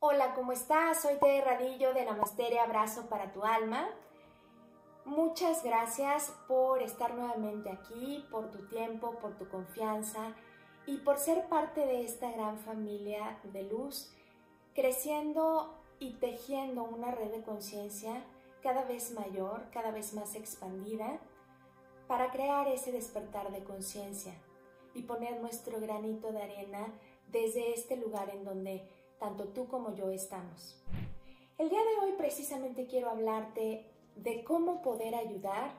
Hola, ¿cómo estás? Soy Tere Radillo de Namaste Abrazo para tu alma. Muchas gracias por estar nuevamente aquí, por tu tiempo, por tu confianza y por ser parte de esta gran familia de luz, creciendo y tejiendo una red de conciencia cada vez mayor, cada vez más expandida, para crear ese despertar de conciencia y poner nuestro granito de arena desde este lugar en donde tanto tú como yo estamos. El día de hoy precisamente quiero hablarte de cómo poder ayudar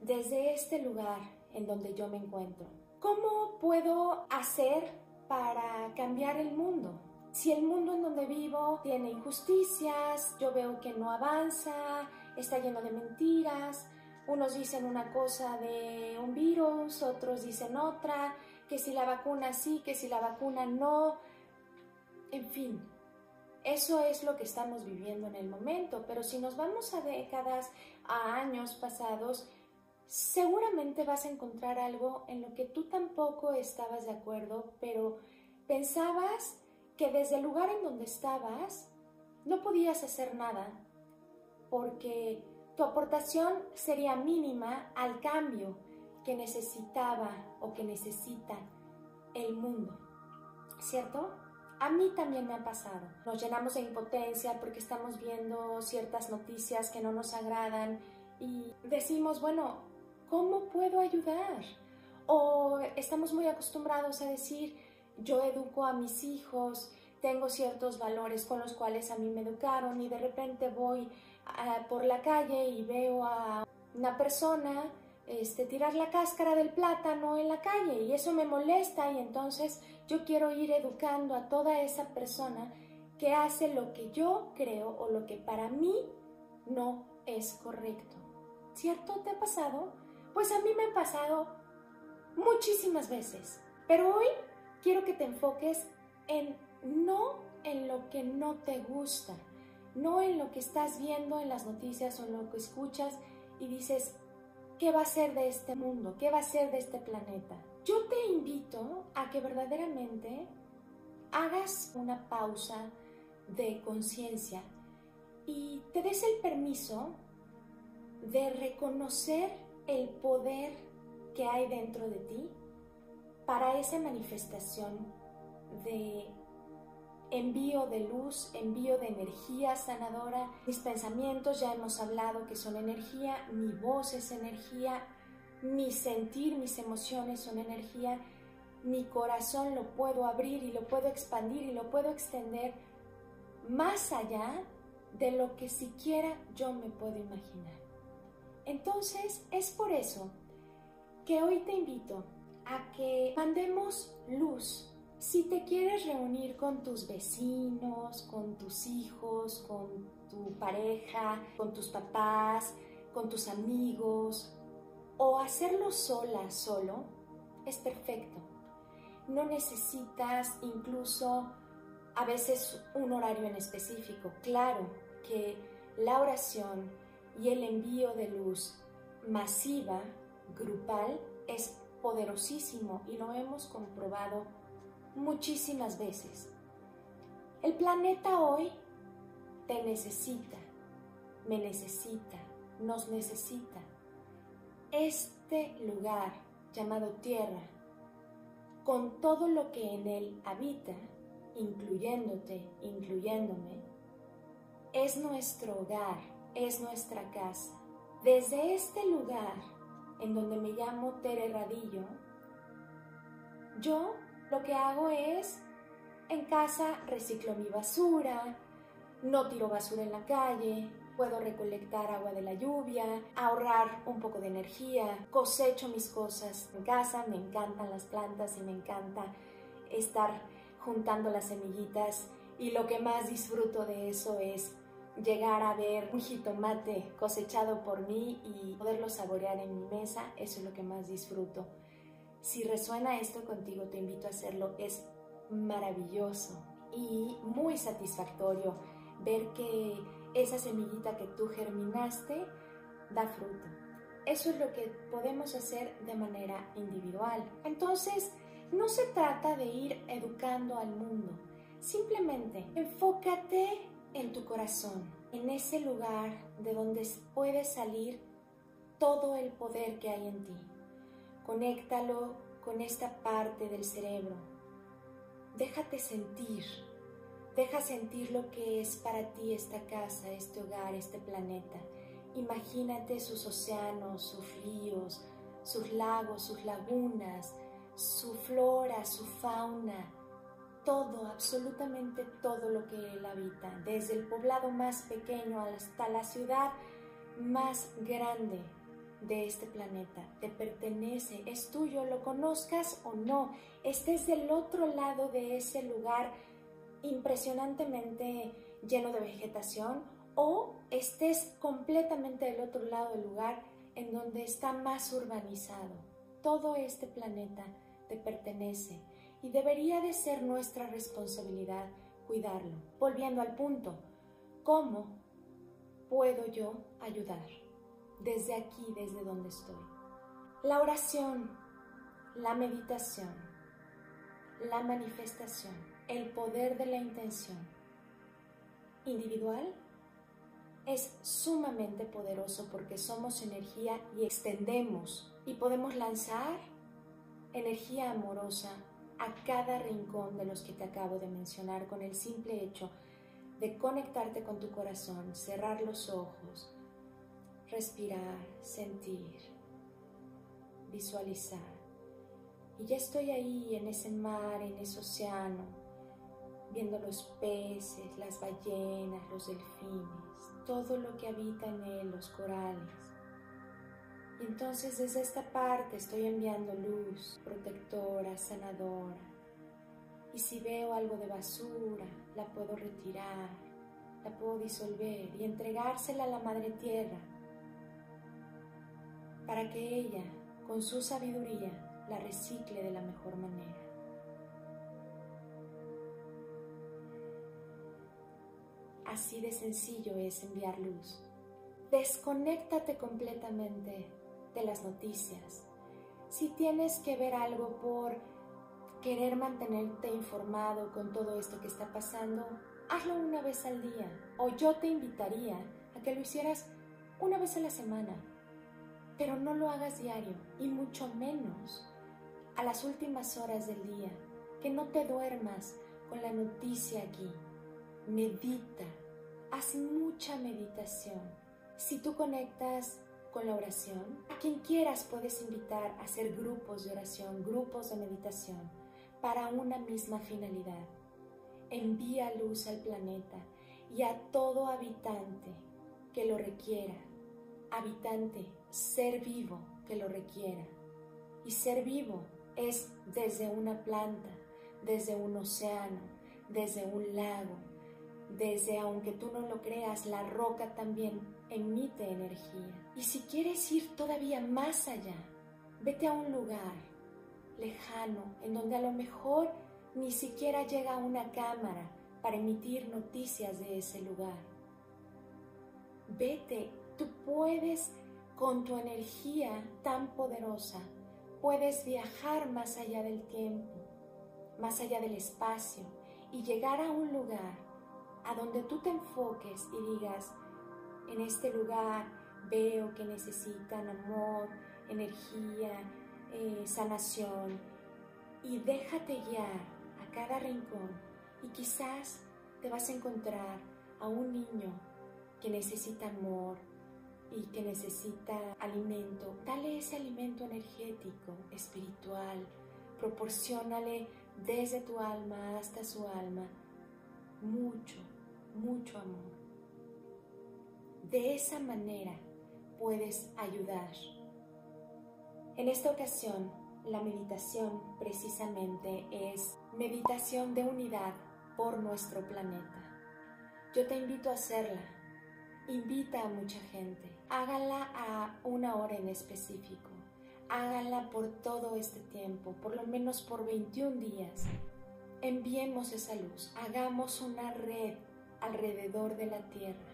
desde este lugar en donde yo me encuentro. ¿Cómo puedo hacer para cambiar el mundo? Si el mundo en donde vivo tiene injusticias, yo veo que no avanza, está lleno de mentiras, unos dicen una cosa de un virus, otros dicen otra, que si la vacuna sí, que si la vacuna no, en fin, eso es lo que estamos viviendo en el momento, pero si nos vamos a décadas, a años pasados, seguramente vas a encontrar algo en lo que tú tampoco estabas de acuerdo, pero pensabas que desde el lugar en donde estabas no podías hacer nada porque tu aportación sería mínima al cambio que necesitaba o que necesita el mundo, ¿cierto? A mí también me ha pasado. Nos llenamos de impotencia porque estamos viendo ciertas noticias que no nos agradan y decimos, bueno, ¿cómo puedo ayudar? O estamos muy acostumbrados a decir, yo educo a mis hijos, tengo ciertos valores con los cuales a mí me educaron y de repente voy ah, por la calle y veo a una persona este, tirar la cáscara del plátano en la calle y eso me molesta y entonces yo quiero ir educando a toda esa persona que hace lo que yo creo o lo que para mí no es correcto. ¿Cierto? ¿Te ha pasado? Pues a mí me ha pasado muchísimas veces. Pero hoy quiero que te enfoques en no en lo que no te gusta, no en lo que estás viendo en las noticias o lo que escuchas y dices, ¿qué va a ser de este mundo? ¿Qué va a ser de este planeta? Yo te invito a que verdaderamente hagas una pausa de conciencia y te des el permiso de reconocer el poder que hay dentro de ti para esa manifestación de envío de luz, envío de energía sanadora. Mis pensamientos ya hemos hablado que son energía, mi voz es energía, mi sentir, mis emociones son energía, mi corazón lo puedo abrir y lo puedo expandir y lo puedo extender más allá de lo que siquiera yo me puedo imaginar. Entonces es por eso que hoy te invito a que mandemos luz si te quieres reunir con tus vecinos, con tus hijos, con tu pareja, con tus papás, con tus amigos, o hacerlo sola, solo, es perfecto. No necesitas incluso a veces un horario en específico. Claro que la oración y el envío de luz masiva, grupal, es poderosísimo y lo hemos comprobado muchísimas veces. El planeta hoy te necesita, me necesita, nos necesita. Este lugar llamado Tierra, con todo lo que en él habita, incluyéndote, incluyéndome, es nuestro hogar, es nuestra casa. Desde este lugar, en donde me llamo Tere Radillo, yo lo que hago es, en casa reciclo mi basura, no tiro basura en la calle, puedo recolectar agua de la lluvia, ahorrar un poco de energía, cosecho mis cosas en casa, me encantan las plantas y me encanta estar juntando las semillitas y lo que más disfruto de eso es llegar a ver un jitomate cosechado por mí y poderlo saborear en mi mesa, eso es lo que más disfruto. Si resuena esto contigo, te invito a hacerlo. Es maravilloso y muy satisfactorio ver que esa semillita que tú germinaste da fruto. Eso es lo que podemos hacer de manera individual. Entonces, no se trata de ir educando al mundo, Simplemente enfócate en tu corazón, en ese lugar de donde puede salir todo el poder que hay en ti. Conéctalo con esta parte del cerebro. Déjate sentir. Deja sentir lo que es para ti esta casa, este hogar, este planeta. Imagínate sus océanos, sus ríos, sus lagos, sus lagunas, su flora, su fauna, todo, absolutamente todo lo que él habita, desde el poblado más pequeño hasta la ciudad más grande de este planeta, te pertenece, es tuyo, lo conozcas o no, estés del otro lado de ese lugar impresionantemente lleno de vegetación o estés completamente del otro lado del lugar en donde está más urbanizado. Todo este planeta te pertenece y debería de ser nuestra responsabilidad cuidarlo. Volviendo al punto, ¿cómo puedo yo ayudar? Desde aquí, desde donde estoy. La oración, la meditación, la manifestación, el poder de la intención individual es sumamente poderoso porque somos energía y extendemos y podemos lanzar energía amorosa a cada rincón de los que te acabo de mencionar con el simple hecho de conectarte con tu corazón, cerrar los ojos, respirar, sentir, visualizar. Y ya estoy ahí en ese mar, en ese océano, viendo los peces, las ballenas, los delfines, todo lo que habita en él, los corales. Y entonces desde esta parte estoy enviando luz protectora, sanadora. Y si veo algo de basura, la puedo retirar, la puedo disolver y entregársela a la Madre Tierra para que ella, con su sabiduría, la recicle de la mejor manera. Así de sencillo es enviar luz. Desconéctate completamente de las noticias. Si tienes que ver algo por querer mantenerte informado con todo esto que está pasando, hazlo una vez al día. O yo te invitaría a que lo hicieras una vez a la semana. Pero no lo hagas diario y mucho menos a las últimas horas del día. Que no te duermas con la noticia aquí. Medita, haz mucha meditación. Si tú conectas con la oración, a quien quieras puedes invitar a hacer grupos de oración, grupos de meditación para una misma finalidad. Envía luz al planeta y a todo habitante que lo requiera. Habitante, ser vivo que lo requiera. Y ser vivo es desde una planta, desde un océano, desde un lago, desde, aunque tú no lo creas, la roca también emite energía. Y si quieres ir todavía más allá, vete a un lugar lejano en donde a lo mejor ni siquiera llega una cámara para emitir noticias de ese lugar. Vete, tú puedes con tu energía tan poderosa, puedes viajar más allá del tiempo, más allá del espacio y llegar a un lugar a donde tú te enfoques y digas, en este lugar veo que necesitan amor, energía, eh, sanación y déjate guiar a cada rincón y quizás te vas a encontrar a un niño que necesita amor y que necesita alimento. Dale ese alimento energético, espiritual, proporcionale desde tu alma hasta su alma mucho, mucho amor. De esa manera puedes ayudar. En esta ocasión, la meditación precisamente es meditación de unidad por nuestro planeta. Yo te invito a hacerla. Invita a mucha gente. Hágala a una hora en específico. Hágala por todo este tiempo, por lo menos por 21 días. Enviemos esa luz. Hagamos una red alrededor de la Tierra.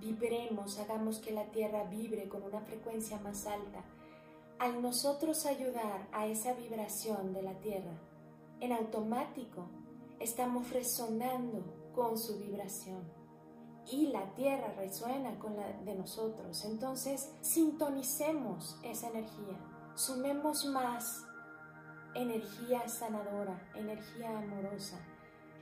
Vibremos, hagamos que la Tierra vibre con una frecuencia más alta. Al nosotros ayudar a esa vibración de la Tierra, en automático, estamos resonando con su vibración y la tierra resuena con la de nosotros. Entonces, sintonicemos esa energía, sumemos más energía sanadora, energía amorosa,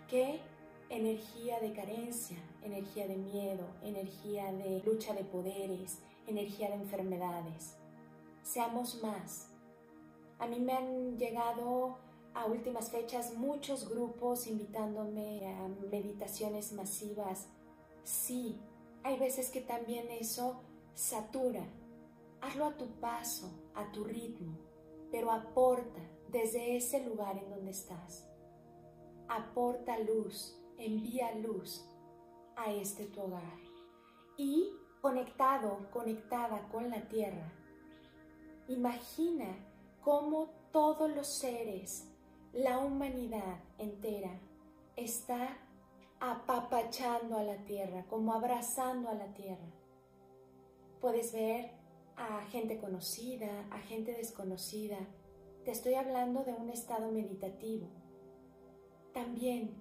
que energía de carencia, energía de miedo, energía de lucha de poderes, energía de enfermedades. Seamos más. A mí me han llegado a últimas fechas muchos grupos invitándome a meditaciones masivas. Sí, hay veces que también eso satura. Hazlo a tu paso, a tu ritmo, pero aporta desde ese lugar en donde estás. Aporta luz, envía luz a este tu hogar. Y conectado, conectada con la tierra, imagina cómo todos los seres la humanidad entera está apapachando a la tierra, como abrazando a la tierra. Puedes ver a gente conocida, a gente desconocida. Te estoy hablando de un estado meditativo. También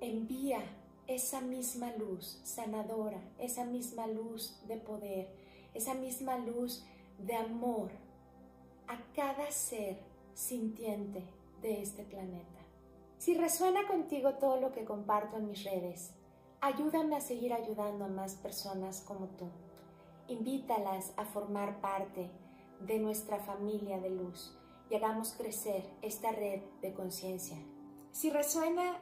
envía esa misma luz sanadora, esa misma luz de poder, esa misma luz de amor a cada ser sintiente de este planeta. Si resuena contigo todo lo que comparto en mis redes, ayúdame a seguir ayudando a más personas como tú. Invítalas a formar parte de nuestra familia de luz y hagamos crecer esta red de conciencia. Si resuena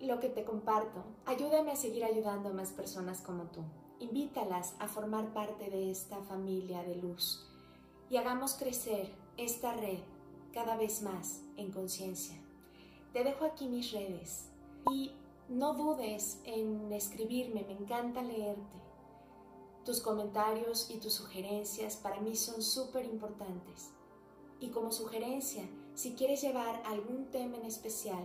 lo que te comparto, ayúdame a seguir ayudando a más personas como tú. Invítalas a formar parte de esta familia de luz y hagamos crecer esta red cada vez más en conciencia. Te dejo aquí mis redes y no dudes en escribirme, me encanta leerte. Tus comentarios y tus sugerencias para mí son súper importantes. Y como sugerencia, si quieres llevar algún tema en especial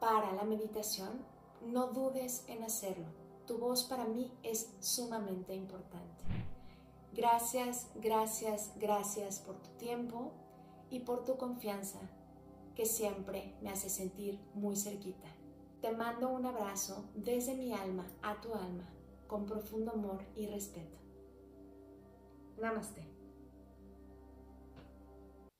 para la meditación, no dudes en hacerlo. Tu voz para mí es sumamente importante. Gracias, gracias, gracias por tu tiempo y por tu confianza que siempre me hace sentir muy cerquita. Te mando un abrazo desde mi alma a tu alma, con profundo amor y respeto. Namaste.